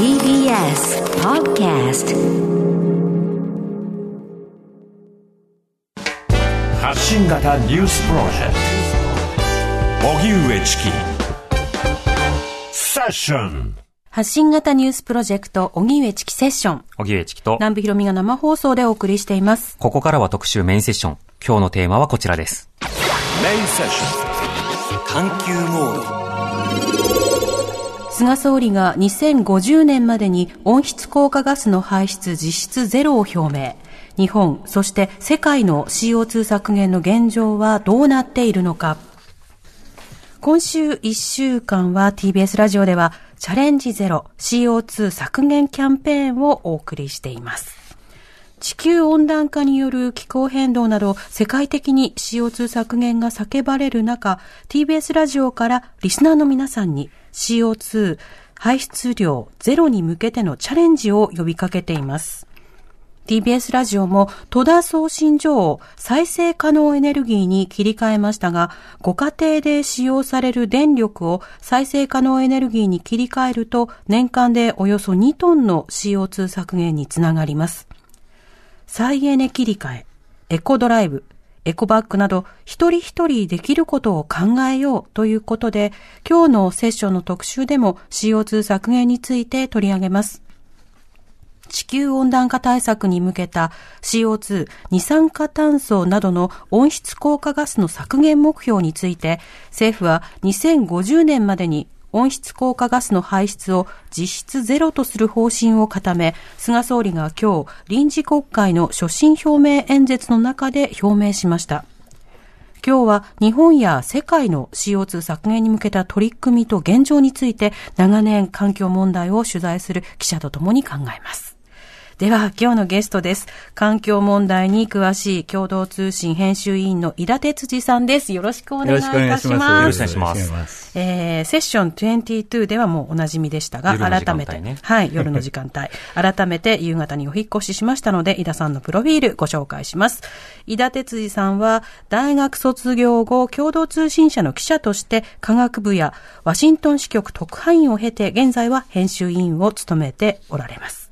TBS Podcast 発信型ニュースプロジェクト荻上チキセッション発信型ニュースプロジェクト、荻上チキセッション。荻上チキと、南部ひろみが生放送でお送りしています。ここからは特集メインセッション。今日のテーマはこちらです。メインセッショ環球モード。菅総理が2050年までに温室効果ガスの排出実質ゼロを表明。日本、そして世界の CO2 削減の現状はどうなっているのか。今週1週間は TBS ラジオではチャレンジゼロ CO2 削減キャンペーンをお送りしています。地球温暖化による気候変動など世界的に CO2 削減が叫ばれる中、TBS ラジオからリスナーの皆さんに CO2 排出量ゼロに向けてのチャレンジを呼びかけています。TBS ラジオも戸田送信所を再生可能エネルギーに切り替えましたが、ご家庭で使用される電力を再生可能エネルギーに切り替えると、年間でおよそ2トンの CO2 削減につながります。再エネ切り替え、エコドライブ、エコバッグなど一人一人できることを考えようということで、今日のセッションの特集でも CO2 削減について取り上げます。地球温暖化対策に向けた CO2、二酸化炭素などの温室効果ガスの削減目標について、政府は2050年までに温室効果ガスの排出を実質ゼロとする方針を固め、菅総理が今日、臨時国会の所信表明演説の中で表明しました。今日は日本や世界の CO2 削減に向けた取り組みと現状について長年環境問題を取材する記者とともに考えます。では、今日のゲストです。環境問題に詳しい共同通信編集委員の井田哲司さんです。よろしくお願いいたします。よろしくお願いします。えー、セッション22ではもうおなじみでしたが、夜の時間改めて、はい、夜の時間帯。改めて夕方にお引っ越ししましたので、井田さんのプロフィールご紹介します。井田哲司さんは、大学卒業後、共同通信社の記者として、科学部やワシントン支局特派員を経て、現在は編集委員を務めておられます。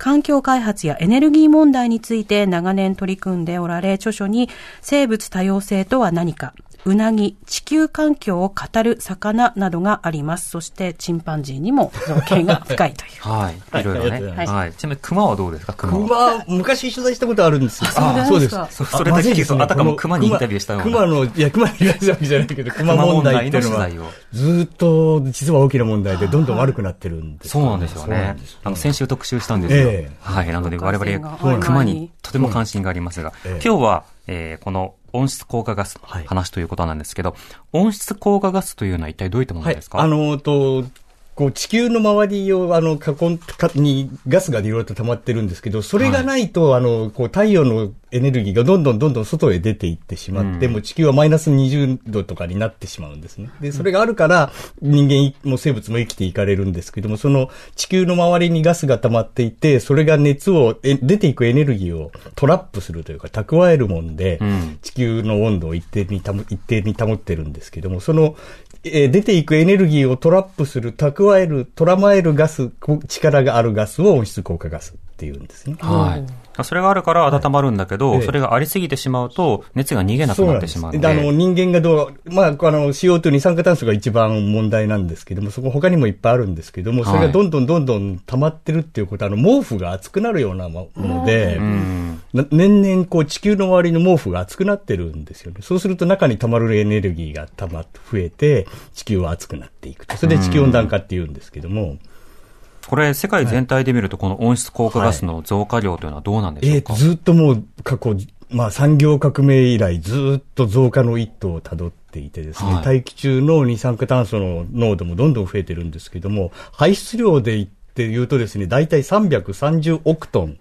環境開発やエネルギー問題について長年取り組んでおられ、著書に生物多様性とは何か、うなぎ、地球環境を語る魚などがあります。そして、チンパンジーにも造形が深いという。はい。いろいろね。はい。ちなみに熊はどうですか？熊は。熊、昔取材したことあるんですよ。あそうですかそそれだけ聞くと、あたかも熊にインタビューしたような。熊の、いや、熊に言わけじゃないけど、熊問題っていうのは熊問題の取材を、ずーっと実は大きな問題で、どんどん悪くなってるんですそうなんですよね。あの、先週特集したんですよ。ええはい。なので、我々、か熊にとても関心がありますが、ええ今日は、えーこの温室効果ガスのはい話ということなんですけど、温室効果ガスというのは一体どういったものはいです。か？あの、と、こう地球の周りを、あの、囲ん、かにガスがいろいろと溜まってるんですけど、それがないと、あの、こう太陽のエネルギーがどんどんどんどん外へ出ていってしまって、うん。もう地球はマイナス20度とかになってしまうんですね。で、それがあるから、人間も生物も生きていかれるんですけども、その地球の周りにガスが溜まっていて、それが熱を、え出ていくエネルギーをトラップするというか、蓄えるもんで、うん。地球の温度を一定に保一定に保ってるんですけども、その、えー出ていくエネルギーをトラップする、蓄える、捕らまえるガス、力があるガスを温室効果ガスっていうんですね。はい。それがあるから温まるんだけど、ええそれがありすぎてしまうと、熱が逃げなくなってしまうので。あの、人間がどう、まあ、あの、CO2 二酸化炭素が一番問題なんですけども、そこ他にもいっぱいあるんですけども、それがどんどんどんどん溜まってるっていうことは、あの、毛布が熱くなるようなもので、年々こう地球の周りの毛布が熱くなってるんですよね。そうすると中に溜まるエネルギーが溜まって増えて、地球は熱くなっていくと。それで地球温暖化って言うんですけども、これ、世界全体で見ると、この温室効果ガスの増加量というのはどうなんでしょうか、えーずっともう過去、まあ産業革命以来ずっと増加の一途をたどっていてですね、はい大気中の二酸化炭素の濃度もどんどん増えてるんですけども、排出量で言って言うとですね、大体330億トン。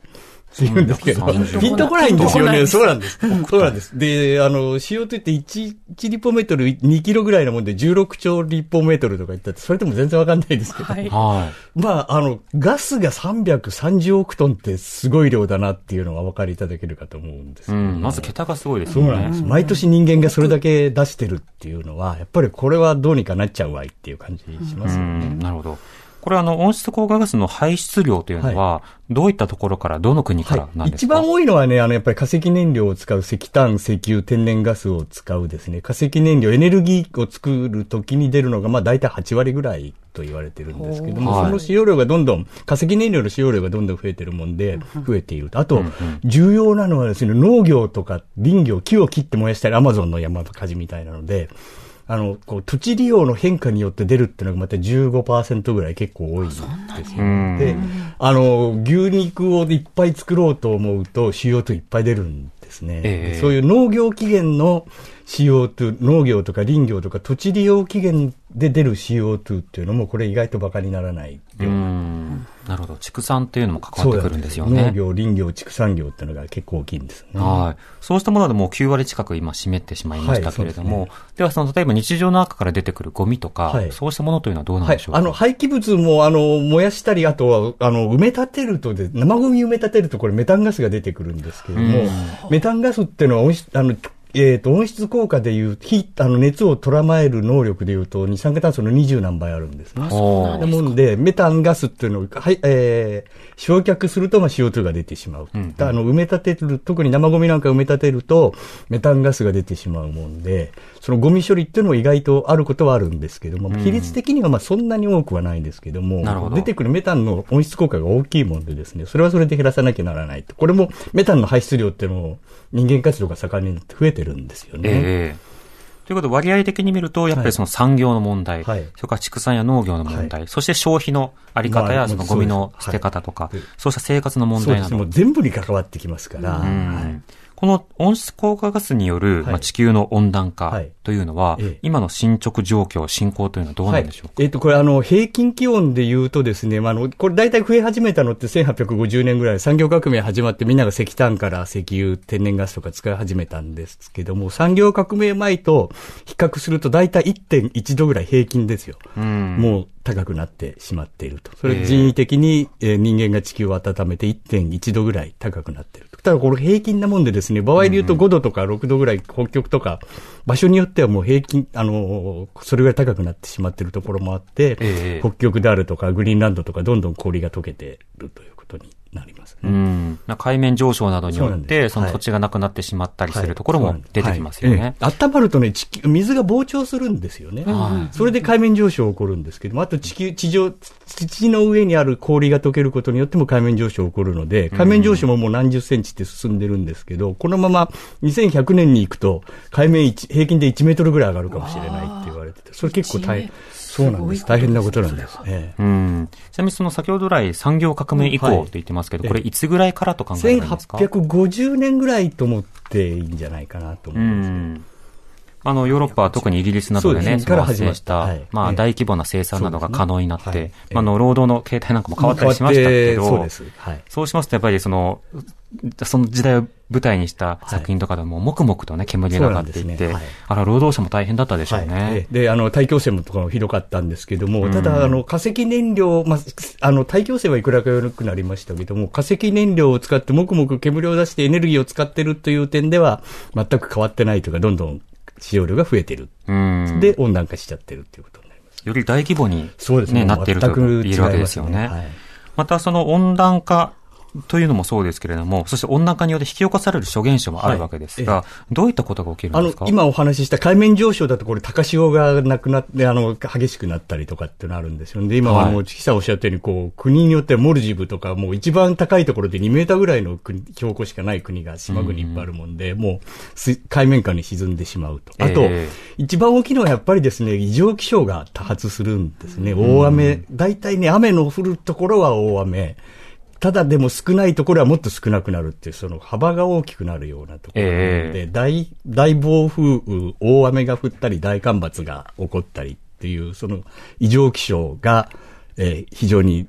って言うんですけど、330ピンとこないんですよね。そうなんです。そうなんです。で、あの、CO2 って1、1立方メートル2キロぐらいなもんで16兆立方メートルとか言ったって、それでも全然わかんないですけど。はい。はまあ、あの、ガスが330億トンってすごい量だなっていうのがお分かりいただけるかと思うんですい。うん。まず桁がすごいですよね。そうなんです。毎年人間がそれだけ出してるっていうのは、やっぱりこれはどうにかなっちゃうわいっていう感じしますうよね。ん。なるほど。これあの、温室効果ガスの排出量というのは、どういったところから、どの国からなんですか、一番多いのはね、あの、やっぱり化石燃料を使う石炭、石油、天然ガスを使うですね、化石燃料、エネルギーを作るときに出るのが、まあ大体8割ぐらいと言われてるんですけども、はい。その使用量がどんどん、化石燃料の使用量がどんどん増えてるもんで、増えていると。あと、重要なのはですね、農業とか林業、木を切って燃やしたり、アマゾンの山火事みたいなので、あの、こう、土地利用の変化によって出るっていうのがまた15%ぐらい結構多いんですよ。うんで、あの、牛肉をいっぱい作ろうと思うと CO2 いっぱい出るんですね。ええそういう農業期限の CO2、農業とか林業とか土地利用期限で出る CO2 っていうのも、これ意外と馬鹿にならない量うん。なるほど。畜産っていうのも関わってくるんですよね。農業、林業、畜産業っていうのが結構大きいんですね。はい。そうしたものでもう9割近く今占めてしまいましたけれども、はいではその例えば日常の中から出てくるゴミとか、はいそうしたものというのはどうなんはいでしょう。か、あの、廃棄物も、あの、燃やしたり、あとは、あの、埋め立てるとで、生ゴミ埋め立てると、これメタンガスが出てくるんですけれども、メタンガスっていうのはあの、えっ、と、温室効果でいう、火、あの、熱を捉まえる能力でいうと、二酸化炭素の20何倍あるんですね。おーなもんで、メタンガスっていうのを、はい、えー、焼却すると、まあ、CO2 が出てしまう。うんあの、埋め立てる、特に生ゴミなんか埋め立てると、メタンガスが出てしまうもんで、そのゴミ処理っていうのも意外とあることはあるんですけども、比率的にはまあそんなに多くはないんですけども、なるほど出てくるメタンの温室効果が大きいもんでですね、それはそれで減らさなきゃならないと。これもメタンの排出量っていうのも人間活動が盛んに増えてるんですよね。ええということで割合的に見ると、やっぱりその産業の問題、はい。それから畜産や農業の問題、そして消費のあり方まあやそのゴミの捨て方とか、はい。そうした生活の問そうですね。題などもう全部に関わってきますから。うん。はいこの温室効果ガスによる、はい。まあ、地球の温暖化はい。というのは、ええ。今の進捗状況、進行というのはどうなんでしょうか、はい、えっ、と、これあの、平均気温で言うとですね、まあ、あの、これ大体増え始めたのって1850年ぐらい、産業革命始まってみんなが石炭から石油、天然ガスとか使い始めたんですけども、産業革命前と比較すると大体1.1度ぐらい平均ですよ。うん。もう高くなってしまっていると。それ人為的に、えー人間が地球を温めて1.1度ぐらい高くなっていると。ただこれ平均なもんでですね、場合で言うと5度とか6度ぐらい北極とか、場所によってはもう平均、あのーそれぐらい高くなってしまっているところもあって、ええ北極であるとかグリーンランドとかどんどん氷が溶けているということになりますね。うん。まあ海面上昇などによって、その土地がなくなってしまったりするところも出てきますよね。はい。ええ。温まるとね、地球、水が膨張するんですよね。はい。それで海面上昇起こるんですけども、あと地球、地上、土の上にある氷が溶けることによっても海面上昇起こるので、海面上昇ももう何十センチって進んでるんですけど、このまま2100年に行くと、海面一平均で1メートルぐらい上がるかもしれないって言われてて、それ結構大変、そうなんです。大変なことなんです。ね。うん。ちなみにその先ほど来産業革命以降はいって言ってますけど、ええこれいつぐらいからと考えるんですか？1850年ぐらいと思っていいんじゃないかなと思ういます。ん。あの、ヨーロッパは特にイギリスなどでね、その発生した、はい。まあ、ええ。大規模な生産などが可能になって、あ、あの、労働の形態なんかも変わったりしましたけど、変わってそうです。はい。そうしますと、やっぱりその、その時代を舞台にした作品とかでも、黙々とね、煙が上がっていって、あら、労働者も大変だったでしょうね。はいええで、あの、大気汚染もとかもひどかったんですけども、うんただ、あの、化石燃料、まあ、あの、大気汚染はいくらか良くなりましたけども、化石燃料を使って、もくもく煙を出してエネルギーを使ってるという点では、全く変わってないというか、どんどん使用量が増えてる。うん。で、温暖化しちゃってるっていうことになります。より大規模に、そうですね。なっていると言えるわけですよね。またその温暖化というのもそうですけれども、そして温暖化によって引き起こされる諸現象もあるわけですが、はいどういったことが起きるんですか、今お話しした海面上昇だとこれ高潮がなくなって、あの、激しくなったりとかっていうのあるんですよ。で、今ははいもう、チキさんおっしゃったように、こう、国によってはモルジブとか、もう一番高いところで2メーターぐらいの国標高しかない国が島国いっぱいあるもんで、もうす、海面下に沈んでしまうと。あと、ええ一番大きいのはやっぱりですね、異常気象が多発するんですね。大雨、大体ね、雨の降るところは大雨。ただでも少ないところはもっと少なくなるっていう、その幅が大きくなるようなところなので、え大、大暴風雨、大雨が降ったり、大干ばつが起こったりっていう、その異常気象が、えー非常に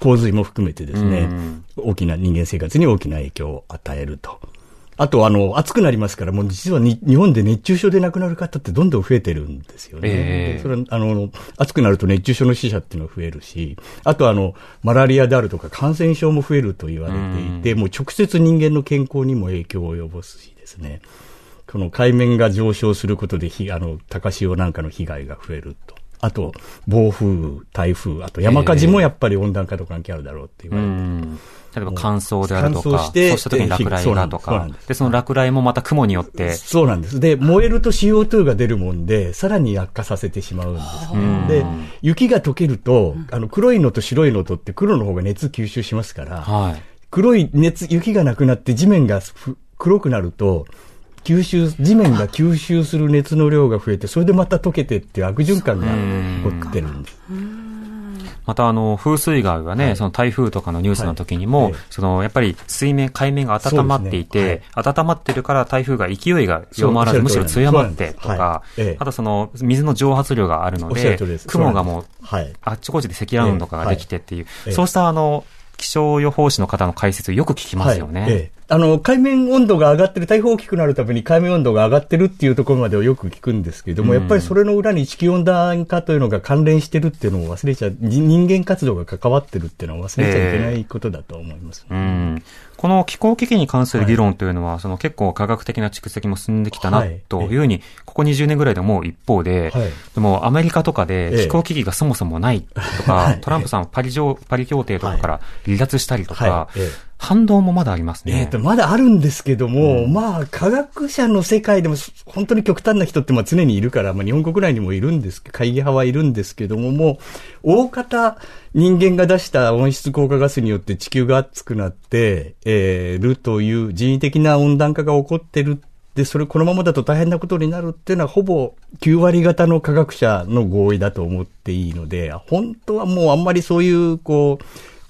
洪水も含めてですね、大きな人間生活に大きな影響を与えると。あと、あの、暑くなりますから、もう実はに日本で熱中症で亡くなる方ってどんどん増えてるんですよね。ええでそれは、あの、暑くなると熱中症の死者っていうのが増えるし、あとあの、マラリアであるとか感染症も増えると言われていて、もう直接人間の健康にも影響を及ぼすしですね。この海面が上昇することで、ひあの、高潮なんかの被害が増えると。あと、暴風、台風、あと山火事もやっぱり温暖化と関係あるだろうって言われて。うん例えば乾燥であるとか、乾燥してそうした時に落雷がとか。そうなんで、す。で、その落雷もまた雲によって、そうなんです。で、燃えると CO2 が出るもんで、さらに悪化させてしまうんですね。で、雪が溶けると、あの、黒いのと白いのとって黒の方が熱吸収しますから、はい。黒い熱、雪がなくなって地面がふ黒くなると、吸収、地面が吸収する熱の量が増えて、それでまた溶けてっていう悪循環が起こってるんです。またあの、風水害はね、その台風とかのニュースの時にも、はい。ええその、やっぱり水面、海面が温まっていて、そうですね。温まってるから台風が勢いが弱まらず、むしろ強まってとかあとその、水の蒸発量があるのでで、す。雲がもう、はい。あっちこっちで積乱雲とかができてっていう、ええ。そうしたあの、気象予報士の方の解説よく聞きますよね。あの、海面温度が上がってる、台風大きくなるために海面温度が上がってるっていうところまではよく聞くんですけれども、うんやっぱりそれの裏に地球温暖化というのが関連してるっていうのを忘れちゃう、人人間活動が関わってるっていうのは忘れちゃいけないことだと思います。うんこの気候危機に関する議論というのは、その結構科学的な蓄積も進んできたなはい。というふうに、ここ20年ぐらいで思う一方で、はい。でもアメリカとかええ。で気候危機がそもそもないとか、はい。トランプさんはパリ上、パリ協定とかから離脱したりとか、反動もまだありますね。えっ、と、まだあるんですけども、まあ、科学者の世界でも、本当に極端な人ってまあ常にいるから、まあ日本国内にもいるんです、会議派はいるんですけども、もう、大方、人間が出した温室効果ガスによって地球が熱くなって、えーるという人為的な温暖化が起こってる。で、それこのままだと大変なことになるっていうのは、ほぼ9割方の科学者の合意だと思っていいので、本当はもうあんまりそういう、こう、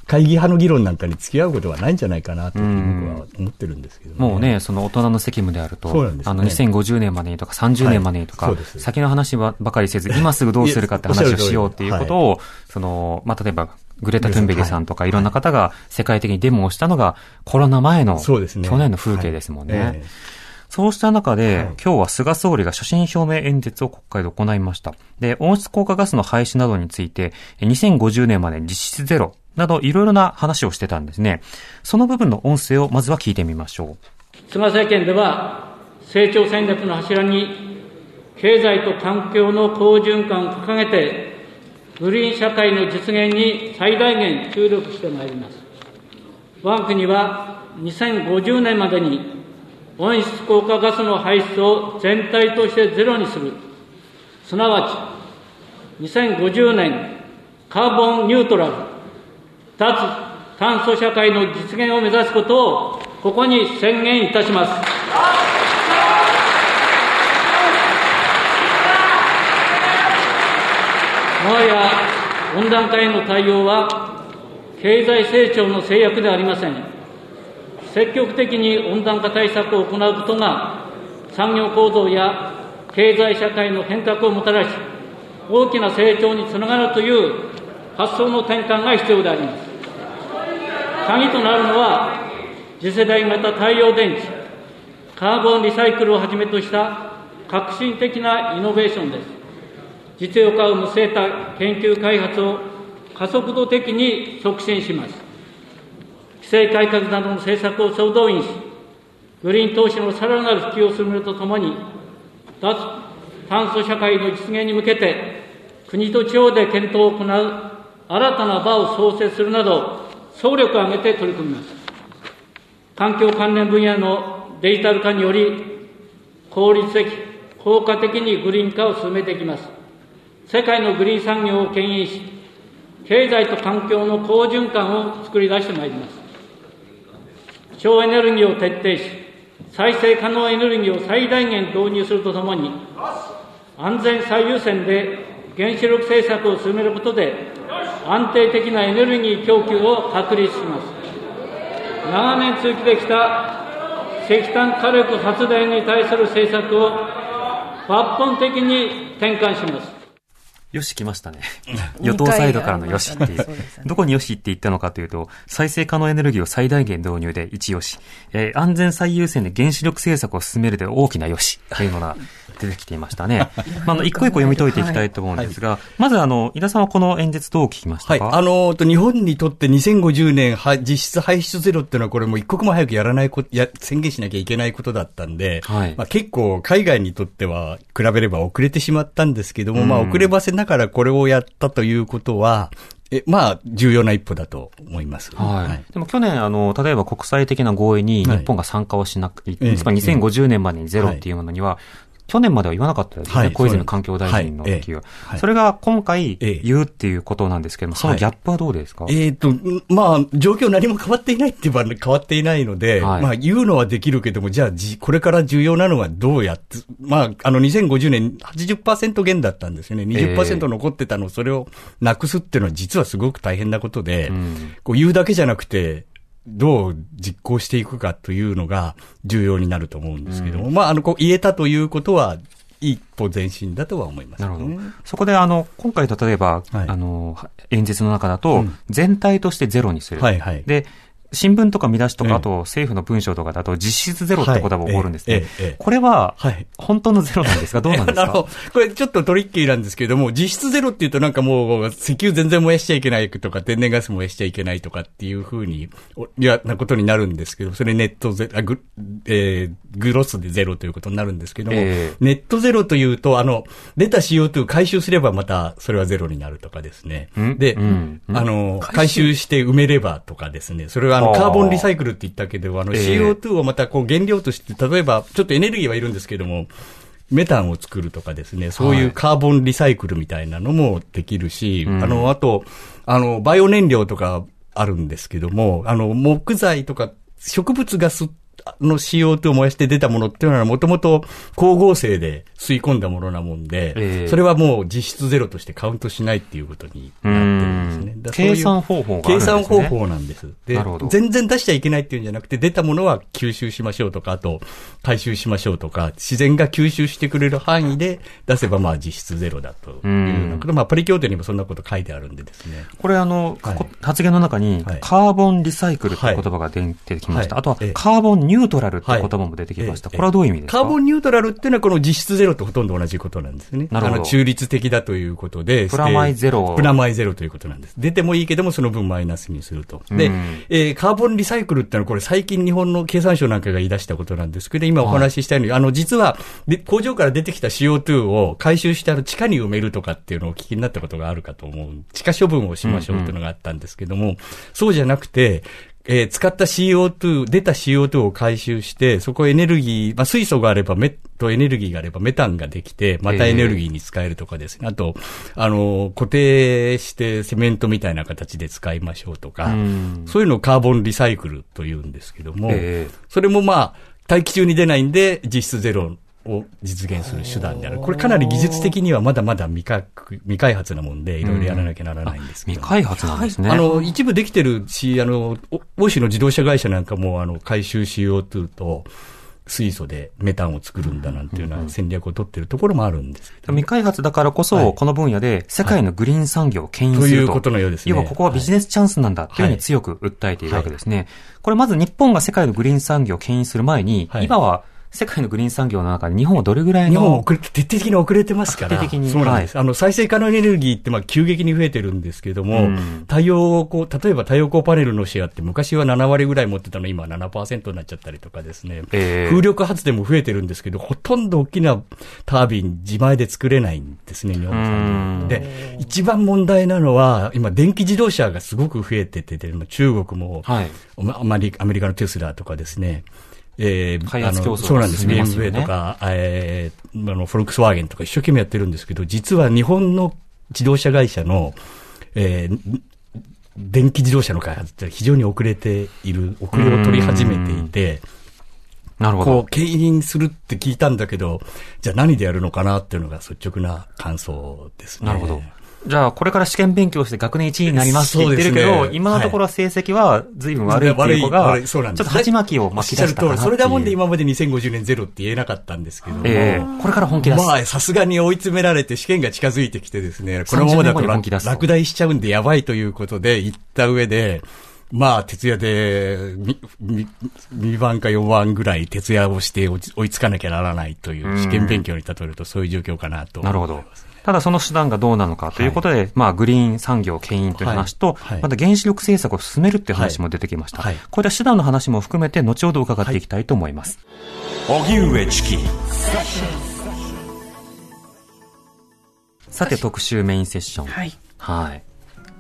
会議派の議論なんかに付き合うことはないんじゃないかなと僕は思ってるんですけどもうね、その大人の責務であると、ね。あの2050年までにとか30年までにとか、はい。先の話ばばかりせず、今すぐどうするかって話をしようっていうことを、その、まあ、例えば、グレタ・トゥンベリさんとかいろんな方が世界的にデモをしたのがコロナ前の、そうですね去年の風景ですもんね。はいええそうした中で、はい今日は菅総理が所信表明演説を国会で行いました。で、温室効果ガスの廃止などについて、2050年まで実質ゼロなどいろいろな話をしてたんですね。その部分の音声をまずは聞いてみましょう。菅政権では成長戦略の柱に経済と環境の好循環を掲げてグリーン社会の実現に最大限注力してまいります我が国は2050年までに温室効果ガスの排出を全体としてゼロにするすなわち2050年カーボンニュートラル脱炭素社会の実現を目指すことをここに宣言いたします。もはや温暖化への対応は経済成長の制約ではありません。積極的に温暖化対策を行うことが産業構造や経済社会の変革をもたらし、大きな成長につながるという発想の転換が必要であります。鍵となるのは、次世代型太陽電池、カーボンリサイクルをはじめとした革新的なイノベーションです。実用化を見据えた研究開発を加速度的に促進します。規制改革などの政策を総動員し、グリーン投資のさらなる普及を進めるとともに、脱炭素社会の実現に向けて、国と地方で検討を行う新たな場を創設するなど、総力を挙げて取り組みます。環境関連分野のデジタル化により、効率的、効果的にグリーン化を進めていきます。世界のグリーン産業を牽引し、経済と環境の好循環を作り出してまいります。省エネルギーを徹底し、再生可能エネルギーを最大限導入するとともに、安全最優先で原子力政策を進めることで、安定的なエネルギー供給を確立します。長年続けてきた石炭火力発電に対する政策を抜本的に転換します。よし来ましたね。与党サイドからのよしっていう。どこによしって言ったのかというと、再生可能エネルギーを最大限導入で一よし、えー安全最優先で原子力政策を進めるで大きなよしというのが出てきていましたね。まあ、あの、一個一個読み解いていきたいと思うんですが、まずあの、井田さんはこの演説どう聞きましたはい。かあの、と日本にとって2050年は実質排出ゼロっていうのはこれもう一刻も早くやらないこと、や、宣言しなきゃいけないことだったんで、はいまあ結構海外にとっては比べれば遅れてしまったんですけども、まあ遅ればせなながらこれをやったということは、え、まあ、重要な一歩だと思います。はい。でも去年、あの、例えば国際的な合意に日本が参加をしなく、ええつまり2050年までにゼロっていうものには、去年までは言わなかったですね。はい小泉環境大臣の時は。はいそれが今回ええ。言うっていうことなんですけども、そのギャップはどうですか、えっ、と、んまあ、状況何も変わっていないって言えば変わっていないので、はい。まあ、言うのはできるけども、じゃあ、じこれから重要なのはどうやって、まあ、あの、2050年80%減だったんですよね。20%残ってたのを、それをなくすっていうのは実はすごく大変なことで、ん。こう言うだけじゃなくて、どう実行していくかというのが重要になると思うんですけども、まあ、あの、こう言えたということは、一歩前進だとは思います、なるほど。そこで、あの、今回例えば、はい。あの、演説の中だと、うん。全体としてゼロにする。はいはい。で、新聞とか見出しとか、ええ。あと政府の文章とかだと実質ゼロってことが起こるんですね。これは、はい。本当のゼロなんですか？どうなんですか、これちょっとトリッキーなんですけれども、実質ゼロっていうとなんかもう、石油全然燃やしちゃいけないとか、天然ガス燃やしちゃいけないとかっていうふうに、おいや、なことになるんですけど、それネットゼロ、あグえーグロスでゼロということになるんですけども、ええ。ネットゼロというと、あの、出た CO2 回収すればまたそれはゼロになるとかですね。ん？で、うん。うん。あの、回収して埋めればとかですね。それはあの、カーボンリサイクルって言ったけど、あの、ええ。CO2 をまたこう原料として、例えば、ちょっとエネルギーはいるんですけども、メタンを作るとかですね、そういうカーボンリサイクルみたいなのもできるし、うん。あの、あと、あの、バイオ燃料とかあるんですけども、あの、木材とか植物ガスの CO2 を燃やして出たものっていうのはもともと光合成で吸い込んだものなもんで、ええ。それはもう実質ゼロとしてカウントしないっていうことになってるんですね。計算方法があるん計ですね。算方法なんです。でなるほど。全然出しちゃいけないっていうんじゃなくて、出たものは吸収しましょうとか、あと回収しましょうとか、自然が吸収してくれる範囲で出せばまあ実質ゼロだというようなこと。まあパリ協定にもそんなこと書いてあるんでですね。これあの、はい。こ発言の中に、はい。カーボンリサイクルという言葉が出出てきました。あとははいええ、カーボンニュートラルという言葉も出てきました。はいこれはどういう意味ですか？カーボンニュートラルっていうのはこの実質ゼロとほとんど同じことなんですね。なるほど中立的だということで。プラマイゼロプラマイゼロということなんです。出てもいいけどもその分マイナスにすると。で、うんえーカーボンリサイクルってのはこれ最近日本の経産省なんかが言い出したことなんですけど、今お話ししたように、あの実はで工場から出てきた CO2 を回収してあの地下に埋めるとかっていうのをお聞きになったことがあるかと思う。地下処分をしましょうっていうのがあったんですけども、そうじゃなくて、えー使った CO2、出た CO2 を回収して、そこエネルギー、まあ、水素があればメとエネルギーがあればメタンができて、またエネルギーに使えるとかですね。あと、あの、固定してセメントみたいな形で使いましょうとか、うん。そういうのをカーボンリサイクルというんですけども、ええそれもまあ、大気中に出ないんで、実質ゼロを実現する手段である。これかなり技術的にはまだまだ未開未開発なもんで、いろいろやらなきゃならないんですけど。未開発なんですね。あの、一部できてるし、あの、お欧州の自動車会社なんかも、あの、回収 CO2 と水素でメタンを作るんだなんていうような戦略を取ってるところもあるんですけど。未開発だからこそ、はいこの分野で世界のグリーン産業を牽引すると。ということのようですね要はここはビジネスチャンスなんだというふうに強く訴えているわけですね。これまず日本が世界のグリーン産業を牽引する前に、はい今は世界のグリーン産業の中で日本はどれぐらいの日本は遅れて、徹底的に遅れてますから。徹底的にそうなんです。あの、再生可能エネルギーって、まあ、急激に増えてるんですけども、うん太陽光、例えば太陽光パネルのシェアって昔は7割ぐらい持ってたの今は7%になっちゃったりとかですね。ええ風力発電も増えてるんですけど、ほとんど大きなタービン自前で作れないんですね、日本で、一番問題なのは、今電気自動車がすごく増えてて、で中国も、はい。アメリカのテスラとかですね、えー開発競争があのそうなんです。BMW とか、えー、あの、フォルクスワーゲンとか一生懸命やってるんですけど、実は日本の自動車会社の、えー電気自動車の開発って非常に遅れている、遅れを取り始めていて、なるほどこう、。牽引するって聞いたんだけど、じゃあ何でやるのかなっていうのが率直な感想ですね。なるほど。じゃあ、これから試験勉強して学年1位になりますって言ってるけど、ね今のところは成績は随分悪いっていう子が、ちょっと鉢巻きを巻き出したかなっていう。それだもんで今まで2050年ゼロって言えなかったんですけども、ええこれから本気出す。まあ、さすがに追い詰められて試験が近づいてきてですね、このままだ30年後と落第しちゃうんでやばいということで言った上で、まあ、徹夜で、み、み、2番か4番ぐらい徹夜をして追い追いつかなきゃならないという試験勉強に例えるとそういう状況かなと。なるほど。ただその手段がどうなのかということで、まあグリーン産業牽引という話と、はいはいまた原子力政策を進めるっていう話も出てきました。はいこういった手段の話も含めて後ほど伺っていきたいと思います。荻上チキさて特集メインセッション。はい。はい。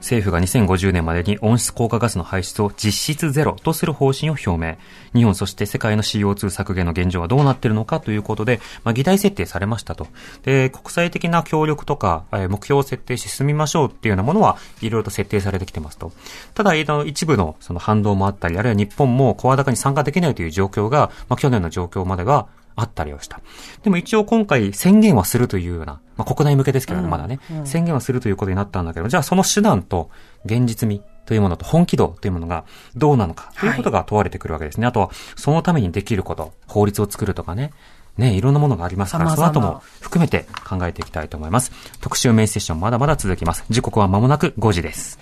政府が2050年までに温室効果ガスの排出を実質ゼロとする方針を表明。日本そして世界の CO2 削減の現状はどうなっているのかということで、まあ、議題設定されましたと。で、国際的な協力とか、え目標を設定し進みましょうっていうようなものはいろいろと設定されてきてますと。ただ、一部のその反動もあったり、あるいは日本も声高に参加できないという状況が、まあ、去年の状況まではあったりをした。でも一応今回宣言はするというような、まあ、国内向けですけどね、まだね、宣言はするということになったんだけど、じゃあその手段と現実味というものと本気度というものがどうなのかということが問われてくるわけですね。あとは、そのためにできること、法律を作るとかね、ね、いろんなものがありますから、その後も含めて考えていきたいと思います。特集メインセッションまだまだ続きます。時刻は間もなく5時です。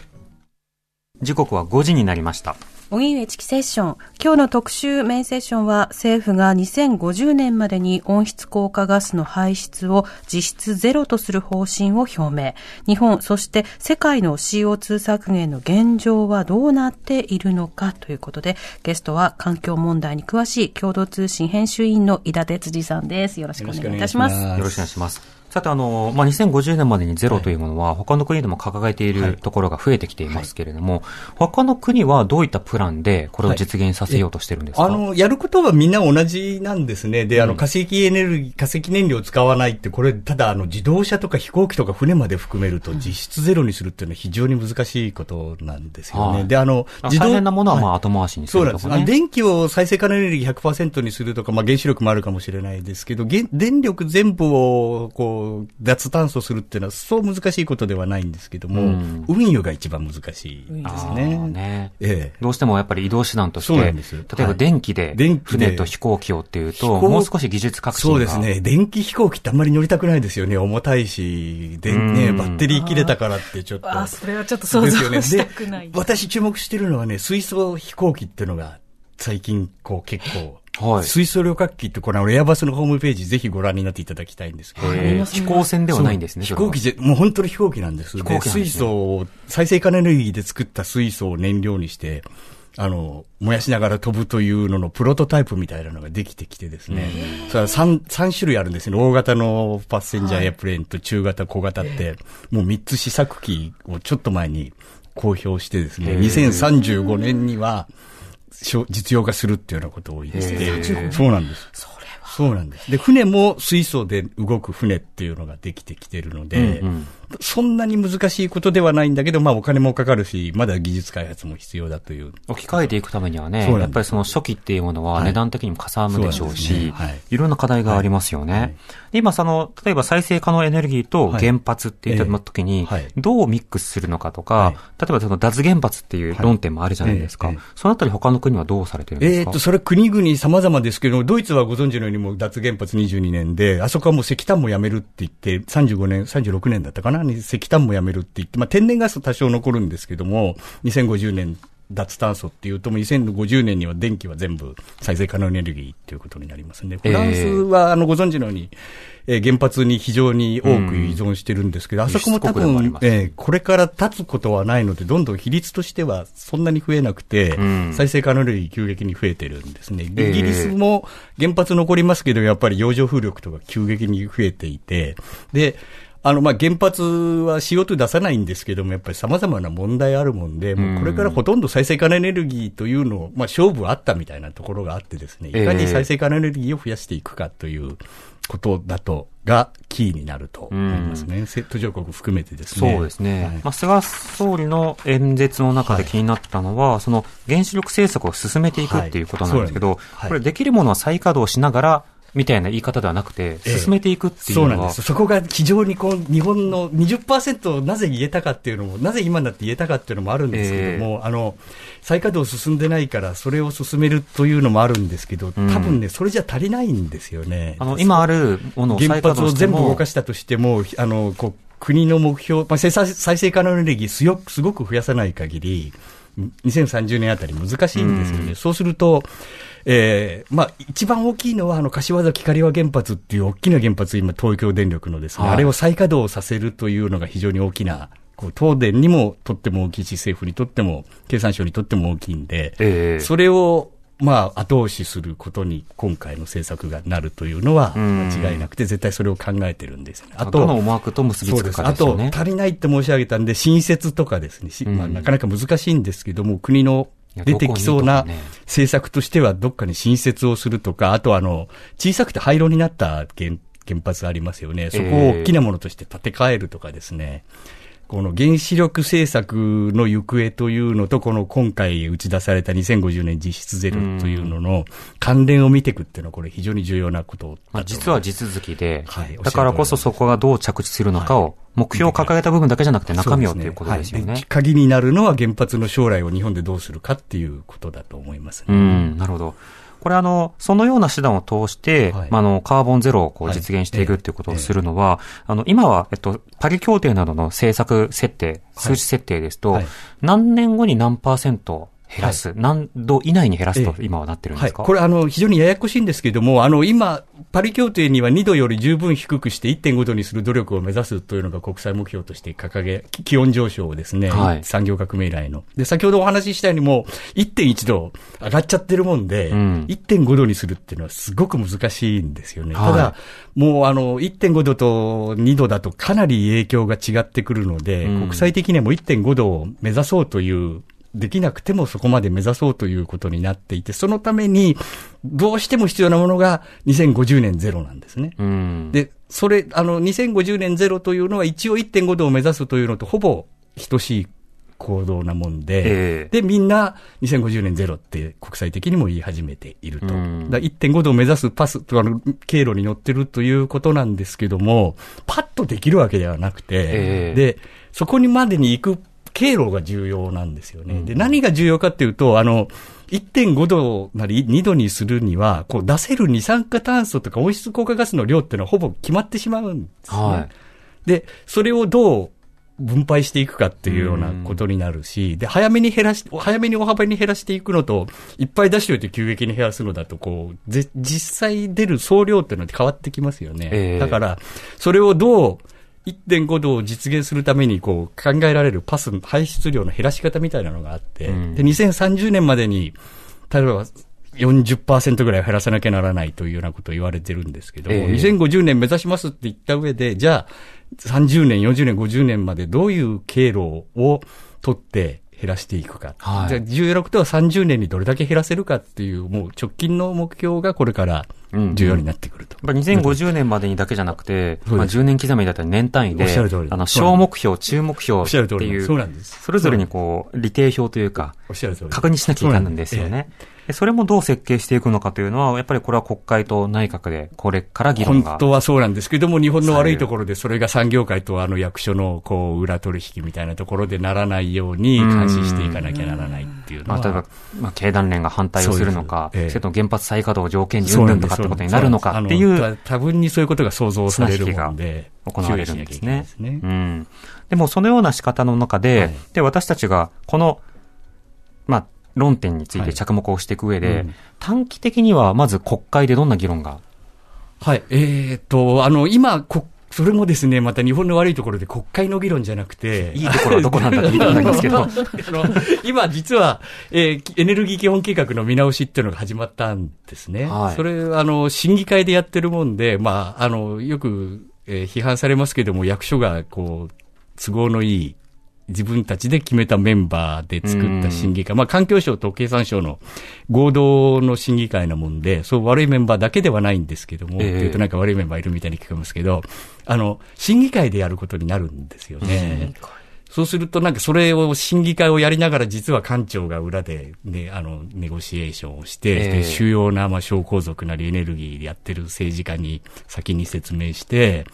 時刻は5時になりました。荻上チキセッション。今日の特集メインセッションは政府が2050年までに温室効果ガスの排出を実質ゼロとする方針を表明。日本、そして世界の CO2 削減の現状はどうなっているのかということで、ゲストは環境問題に詳しい共同通信編集員の井田哲司さんです。よろしくお願いいたします。よろしくお願いしますさて、あの、まあ、2050年までにゼロというものは、他の国でも掲げているところが増えてきていますけれども、他の国はどういったプランでこれを実現させようとしてるんですか、あの、やることはみんな同じなんですね。で、あの、化石エネルギー、化石燃料を使わないって、これ、ただ、あの、自動車とか飛行機とか船まで含めると、実質ゼロにするっていうのは非常に難しいことなんですよね。はい。で、あの、大変なものはまあ後回しにすそうなんです。電気を再生可能エネルギー100%にするとか、まあ原子力もあるかもしれないですけど、電力全部を、こう、脱炭素するっていうのは、そう難しいことではないんですけども、うん運輸が一番難しいですあね。ーねええ。どうしてもやっぱり移動手段として、例えばはい電気で電気で船と飛行機をっていうと、もう少し技術革新が。そうですね。電気飛行機ってあんまり乗りたくないですよね。重たいし、で、ね、うんバッテリー切れたからってちょっと。あ、それはちょっと想像したくない。で私注目してるのはね、水素飛行機っていうのが、最近、こう結構、はい。水素旅客機ってこれ、エアバスのホームページぜひご覧になっていただきたいんですけど、えー飛行船ではないんですね。飛行機じゃ、もう本当に飛行機なんです。飛行機なんですね。水素を、再生可能エネルギーで作った水素を燃料にして、あの、燃やしながら飛ぶというののプロトタイプみたいなのができてきてですね。それは3、三種類あるんですね。大型のパッセンジャーエアプレーンと中型、小型って、もう3つ試作機をちょっと前に公表してですね、へー2035年には、しょ実用化するっていうようなことを言ってそうなんです。そうなんです。で、船も水素で動く船っていうのができてきてるので、うんうんそんなに難しいことではないんだけど、まあお金もかかるし、まだ技術開発も必要だという。置き換えていくためにはね、やっぱりその初期っていうものははい。値段的にもかさむでしょうし、ですね。はい。いろんな課題がありますよね。はい。で今その、例えば再生可能エネルギーと原発って言った時にどうミックスするのかとか、はい。例えばその脱原発っていう論点もあるじゃないですか。そのあたり他の国はどうされてるんですか？えっと、それは国々様々ですけど、ドイツはご存知のようにもう脱原発22年で、あそこはもう石炭もやめるって言って、35年、36年だったかな？に石炭もやめるって言って、まあ天然ガス多少残るんですけども、2050年脱炭素っていうと、もう2050年には電気は全部再生可能エネルギーっていうことになりますね。フランスは、あの、ご存知のように、えー原発に非常に多く依存してるんですけど、あそこも多分えーこれから立つことはないので、どんどん比率としてはそんなに増えなくて、うん再生可能エネルギー急激に増えてるんですね。ええイギリスも原発残りますけど、やっぱり洋上風力とか急激に増えていて、で、あの、まあ、原発は CO2 出さないんですけども、やっぱり様々な問題あるもんで、もうこれからほとんど再生可能エネルギーというのを、まあ、勝負あったみたいなところがあってですね、いかに再生可能エネルギーを増やしていくかということだと、がキーになると思いますね。セット上国含めてですね。そうですね。はい。まあ、菅総理の演説の中で気になったのは、その原子力政策を進めていくっていうことなんですけど、はい。これできるものは再稼働しながら、みたいな言い方ではなくて、ええ進めていくっていうのは、そうなんです。そこが非常にこう、日本の20%をなぜ言えたかっていうのも、なぜ今になって言えたかっていうのもあるんですけども、あの、再稼働進んでないから、それを進めるというのもあるんですけど、多分ね、それじゃ足りないんですよね。あの、今あるもの原稼発を全部動かしたとしても、あの、こう、国の目標、まあ、再生再生可能エネルギーすよすごく増やさない限り、2030年あたり難しいんですよね。そうすると、えーまあ、一番大きいのは、あの、柏崎刈羽原発っていう大きな原発、今、東京電力のですね、はい。あれを再稼働させるというのが非常に大きな、こう、東電にもとっても大きいし、政府にとっても、経産省にとっても大きいんで、ええ。それを、まあ、後押しすることに今回の政策がなるというのは間違いなくて、絶対それを考えてるんですよね。あと、どの思惑と結びつくかですよね。あと、足りないって申し上げたんで、新設とかですね、まあ、なかなか難しいんですけども、国の出てきそうな政策としては、どっかに新設をするとか、あとあの、小さくて廃炉になった原原発ありますよね。そこを大きなものとして建て替えるとかですね。えーこの原子力政策の行方というのと、この今回打ち出された2050年実質ゼロというのの関連を見ていくっていうのは、これ非常に重要なことまあ、実は地続きで、はい、だからこそそこがどう着地するのかを、目標を掲げた部分だけじゃなくて中身をということですよね。ねはい、鍵になるのは原発の将来を日本でどうするかってい。うことだと思い。ます、ね、うん、なるほど。これあの、そのような手段を通して、はい、まあ、あの、カーボンゼロをこう実現していくっていうことをするのは、はいえあの、今は、えっと、パリ協定などの政策設定、数値設定ですと、はい、何年後に何パーセント減らす、はい、何度以内に減らすと今はなってるんですか、はい、これあの、非常にややこしいんですけれども、あの、今、パリ協定には2度より十分低くして1.5度にする努力を目指すというのが国際目標として掲げ、気温上昇をですね、はい、産業革命以来の。で、先ほどお話ししたようにもう1.1度上がっちゃってるもんで、うん、1.5度にするっていうのはすごく難しいんですよね。ただ、もうあの、1.5度と2度だとかなり影響が違ってくるので、うん、国際的にはもう1.5度を目指そうというできなくてもそこまで目指そうということになっていて、そのために、どうしても必要なものが2050年ゼロなんですね。で、それ、あの、2050年ゼロというのは一応1.5度を目指すというのとほぼ等しい行動なもんで、えー、で、みんな2050年ゼロって国際的にも言い始めていると。だ1.5度を目指すパス、あの、経路に乗ってるということなんですけども、パッとできるわけではなくて、えー、で、そこにまでに行く経路が重要なんですよね。で、何が重要かっていうと、あの、1.5度なり2度にするには、こう出せる二酸化炭素とか温室効果ガスの量っていうのはほぼ決まってしまうんですね。はい、で、それをどう分配していくかっていうようなことになるし、で、早めに減らし、早めに大幅に減らしていくのと、いっぱい出しておいて急激に減らすのだと、こう、実際出る総量っていうのは変わってきますよね。えー、だから、それをどう、1.5度を実現するためにこう考えられるパス、排出量の減らし方みたいなのがあって、うん、で、2030年までに、例えば40%ぐらい減らさなきゃならないというようなことを言われてるんですけども、えー、2050年目指しますって言った上で、じゃあ、30年、40年、50年までどういう経路を取って減らしていくか。はい、じゃあ、重要なことは30年にどれだけ減らせるかっていう、もう直近の目標がこれから重要になってくると。うんうん、2050年までにだけじゃなくて、まあ、10年刻みだったり年単位で、あの、小目標、中目標っていう、それぞれにこう、利定表というか、確認しなきゃいけないんですよね。それもどう設計していくのかというのは、やっぱりこれは国会と内閣でこれから議論が。本当はそうなんですけども、日本の悪いところでそれが産業界とあの役所のこう裏取引みたいなところでならないように監視していかなきゃならないっていうのは。まあ、例えば、まあ、経団連が反対をするのか、そ,、ええ、それと原発再稼働を条件にうんとかってことになるのかっていう。多分にそういうことが想像されるもんで。行われるんですね。すねうん。でもそのような仕方の中で、はい、で、私たちがこの、まあ、論点について着目をしていく上で、はいうん、短期的にはまず国会でどんな議論が？はい、えー、っと、あの、今、それもですね、また日本の悪いところで国会の議論じゃなくて、いいところはどこなんだって言いたんですけど、今実は、えー、エネルギー基本計画の見直しっていうのが始まったんですね。はい、それ、あの、審議会でやってるもんで、まあ、あの、よく、えー、批判されますけども、役所が、こう、都合のいい自分たちで決めたメンバーで作った審議会、まあ環境省と経産省の合同の審議会なもんで、そう悪いメンバーだけではないんですけども、えー、っていうとなんか悪いメンバーいるみたいに聞こえますけど、あの、審議会でやることになるんですよね。そうするとなんかそれを審議会をやりながら実は官庁が裏でね、あの、ネゴシエーションをして、えー、主要なまあ小皇族なりエネルギーでやってる政治家に先に説明して、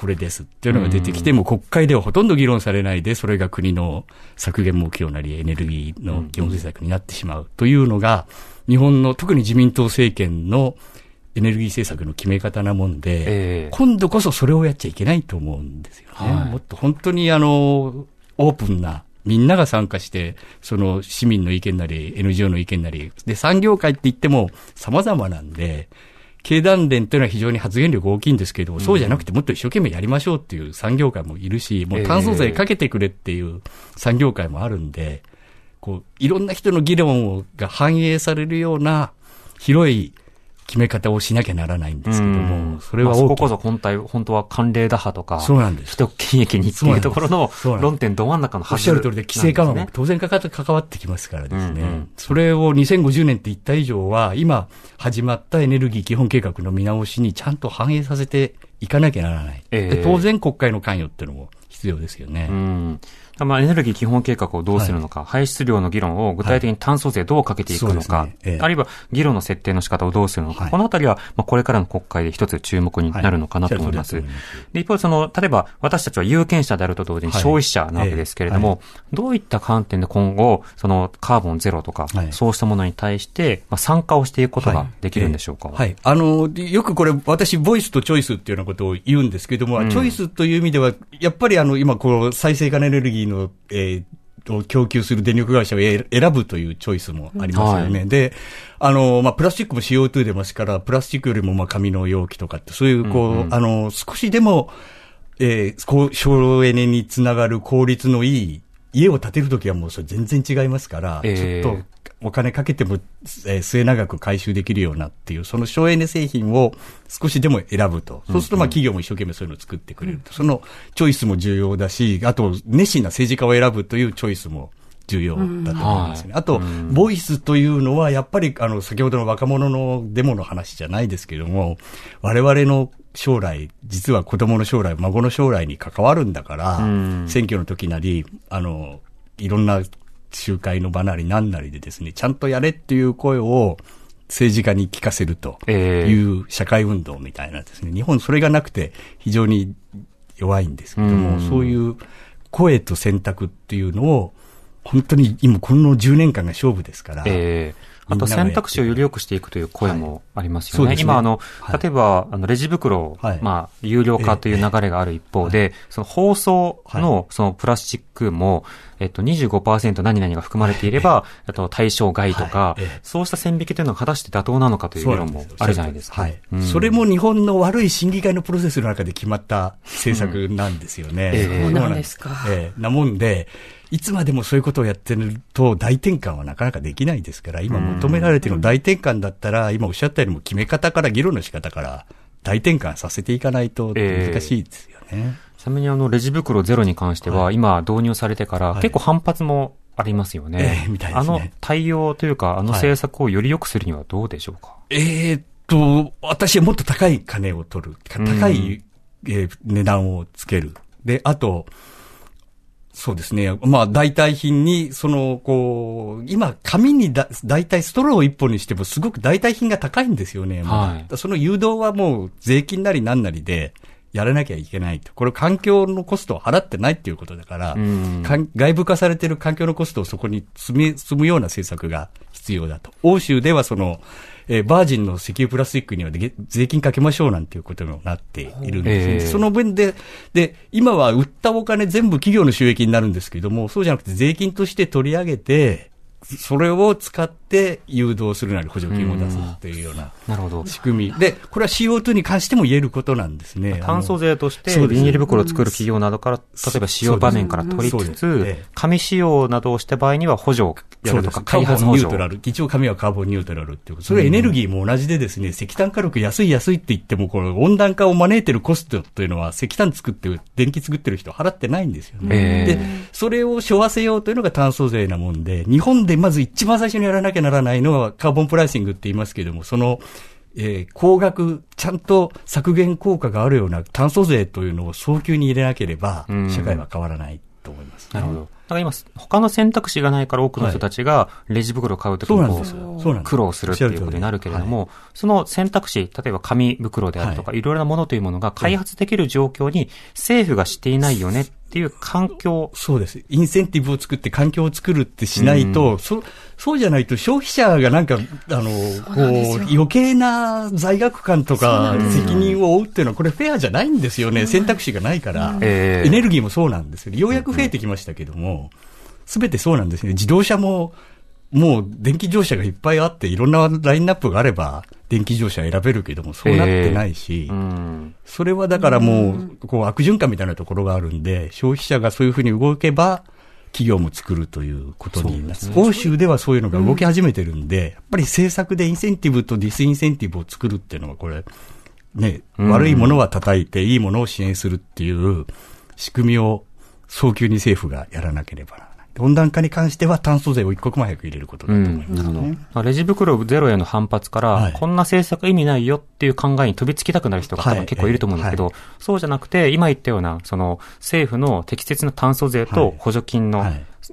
これですっていうのが出てきて、も国会ではほとんど議論されないで、それが国の削減目標なりエネルギーの基本政策になってしまうというのが、日本の特に自民党政権のエネルギー政策の決め方なもんで、えー、今度こそそれをやっちゃいけないと思うんですよね。はい、もっと本当にあの、オープンな、みんなが参加して、その市民の意見なり、NGO の意見なり、で、産業界って言っても様々なんで、経団連というのは非常に発言力大きいんですけど、うん、そうじゃなくてもっと一生懸命やりましょうっていう産業界もいるし、もう炭素税かけてくれっていう産業界もあるんで、こう、いろんな人の議論が反映されるような広い決め方をしなきゃならないんですけども、それはまあそここそ本体、本当は慣例打破とか、そうなんです首都権益にっていうところの論点ど真ん中のおっしゃる通りで、規制緩和もね。当然かか関わってきますからですね。うんうんそれを2050年って言った以上は、今始まったエネルギー基本計画の見直しにちゃんと反映させていかなきゃならない。ええで当然国会の関与っていうのも必要ですよね。うん。まあ、エネルギー基本計画をどうするのか、排出量の議論を具体的に炭素税どうかけていくのか、そうですね。ええ。あるいは議論の設定の仕方をどうするのか、はい。このあたりは、まあ、これからの国会で一つ注目になるのかなと思います。で、一方でその、例えば私たちは有権者であると同時にはい。消費者なわけですけれども、どういった観点で今後、そのカーボンゼロとか、はい。そうしたものに対して、まあ、参加をしていくことができるんでしょうか、はい。あの、よくこれ、私、ボイスとチョイスっていうようなことを言うんですけども、チョイスという意味では、やっぱりあの、今、こう、再生可能エネルギーの、えーを供給する電力会社を選選ぶというチョイスもありますよね。はで、あの、まあ、プラスチックも CO2 出ますから、プラスチックよりも、まあ、紙の容器とかって、そういう、こう、うんうんあの、少しでも、えー、省エネにつながる効率のいい家を建てるときはもうそれ全然違いますから、えーちょっとお金かけても、えー末永く回収できるようなっていう、その省エネ製品を少しでも選ぶと。そうするとまあ企業も一生懸命そういうのを作ってくれると。そのチョイスも重要だし、あと熱心な政治家を選ぶというチョイスも重要だと思いますね。はいあとうん、ボイスというのはやっぱりあの先ほどの若者のデモの話じゃないですけれども、我々の将来、実は子供の将来、孫の将来に関わるんだから、うん。選挙の時なり、あの、いろんな集会の場なりなんなりでですね、ちゃんとやれっていう声を政治家に聞かせるとええ。いう社会運動みたいなですね、日本それがなくて非常に弱いんですけども、うん。そういう声と選択っていうのを、本当に今この10年間が勝負ですから、ええあと選択肢をより良くしていくという声もありますよね。そうですね。今、あの、はい。例えば、あの、レジ袋を、はい。まあ、有料化という流れがある一方で、その包装の、そのプラスチックも、えっと、25%何々が含まれていれば、あと対象外とかはい。ええ、そうした線引きというのは果たして妥当なのかという議論もあるじゃないですか。それも日本の悪い。審議会のプロセスの中で決まった政策なんですよね。ええ。そうなんですか。ええ。なもんで、いつまでもそういうことをやってると大転換はなかなかできないですから、今求められているの大転換だったら、今おっしゃったようにも決め方から議論の仕方から大転換させていかないと難しいですよね。ちなみにあの、レジ袋ゼロに関しては、今導入されてから、はい結構反発もありますよね。ええみたいですねあの対応というか、あのはい政策をより良くするにはどうでしょうか、えーっと、私はもっと高い金を取る。高い、えー値段をつける。で、あと、そうですね。まあ、代替品に、その、こう、今、紙にだ、代替ストローを一本にしても、すごく代替品が高いんですよね。はいその誘導はもう、税金なりなんなりで、やらなきゃいけないと。これ環境のコストを払ってないっていうことだから、うん外部化されている環境のコストをそこに積み、積むような政策が必要だと。欧州ではその、えーバージンの石油プラスチックにはで税金かけましょうなんていうことにもなっているんですね。ええその分で、で、今は売ったお金全部企業の収益になるんですけども、そうじゃなくて税金として取り上げて、それを使って誘導するなり補助金を出すっていうような。仕組み。で、これは CO2 に関しても言えることなんですね。炭素税として、ビニール袋を作る企業などから、例えば使用場面から取りつつええ、紙使用などをした場合には補助をやるとか、開発補助ニュート。ラル。一応紙はカーボンニュートラルっていうこと。それはエネルギーも同じでですね、石炭火力安い安いって言っても、これ温暖化を招いてるコストというのは石炭作ってる、電気作ってる人払ってないんですよね。ええで、それを背負わせようというのが炭素税なもんで、日本でまず一番最初にやらなきゃならないのはカーボンプライシングって言いますけれども、その、えー高額、ちゃんと削減効果があるような炭素税というのを早急に入れなければう、ん。社会は変わらないと思います、なるほど。だから今、他の選択肢がないから多くの人たちがレジ袋を買うときに苦労するっていうことになるけれども、その選択肢、例えば紙袋であるとか、い。ろいろなものというものが開発できる状況に政府がしていないよねっていう環境、そうです。インセンティブを作って環境を作るってしないと、そそうじゃないと消費者がなんか、あの、こう、余計な罪悪感とか責任を負うっていうのは、これフェアじゃないんですよね。選択肢がないから。ええエネルギーもそうなんですよ。ようやく増えてきましたけども、すべてそうなんですね。自動車も、もう電気自動車がいっぱいあって、いろんなラインナップがあれば、電気自動車選べるけども、そうなってないし、うん。それはだからもう、こう悪循環みたいなところがあるんで、消費者がそういうふうに動けば、企業も作るということになって、ね、欧州ではそういうのが動き始めてるんで、うん、やっぱり政策でインセンティブとディスインセンティブを作るっていうのは、これ、ね、悪いものは叩いて、いいものを支援するっていう仕組みを早急に政府がやらなければならない。温暖化に関しては炭素税を一刻も早く入れることだと思います、ね、うん。レジ袋ゼロへの反発から、はい、こんな政策意味ないよっていう考えに飛びつきたくなる人が多分結構いると思うんですけど、はい。はい、そうじゃなくて、今言ったような、その政府の適切な炭素税と補助金の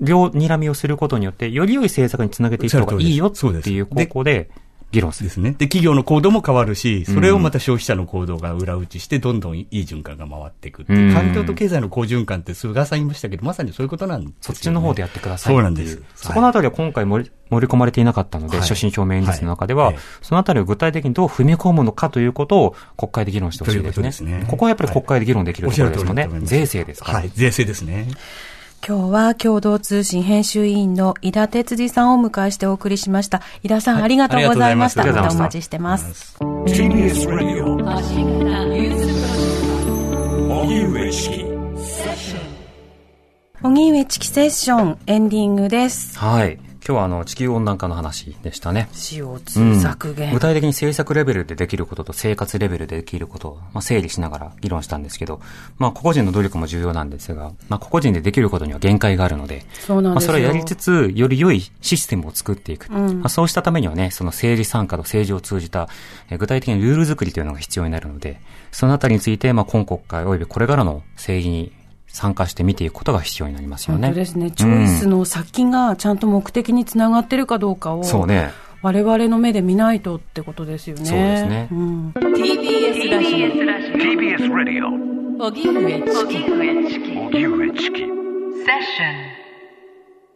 両睨みをすることによって、より良い政策につなげていった方がいいよっていう方向で、議論する。ですね。で、企業の行動も変わるし、それをまた消費者の行動が裏打ちして、どんどんいい循環が回っていくっていう、環境と経済の好循環って菅さん言いましたけど、まさにそういうことなんです、ね、そっちの方でやってくださいそうなんです。そこのあたりは今回盛り盛り込まれていなかったので、はい、所信表明演説の中では、はい、そのあたりを具体的にどう踏み込むのかということを国会で議論してほしいですね。こねここはやっぱり国会で議論できるところですよね。税制ですから。はい、税制ですね。今日は共同通信編集委員の井田哲司さんをお迎えしてお送りしました。井田さん、はい、ありがとうございました。またお待ちしてます。TBS Radio 荻上チキセッションエンディングです。はい。今日はあの地球温暖化の話でしたね。CO2 削減、うん、具体的に政策レベルでできることと生活レベルでできることを、まあ、整理しながら議論したんですけど、まあ、個々人の努力も重要なんですが、まあ、個々人でできることには限界があるので、そうなんですまあ、それをやりつつ、より良いシステムを作っていく。うん、まあ、そうしたためにはね、その政治参加と政治を通じた、え具体的なルール作りというのが必要になるので、そのあたりについて、まあ、今国会及びこれからの政治に参加して見ていくことが必要になりますよね。本当ですね。チョイスの先がちゃんと目的につながってるかどうかを、そうね。我々の目で見ないとってことですよね。そうですね。うん、TBS ラジオ。TBS ラジオ。荻上チキ。荻上チキ。荻上チキ。セッション。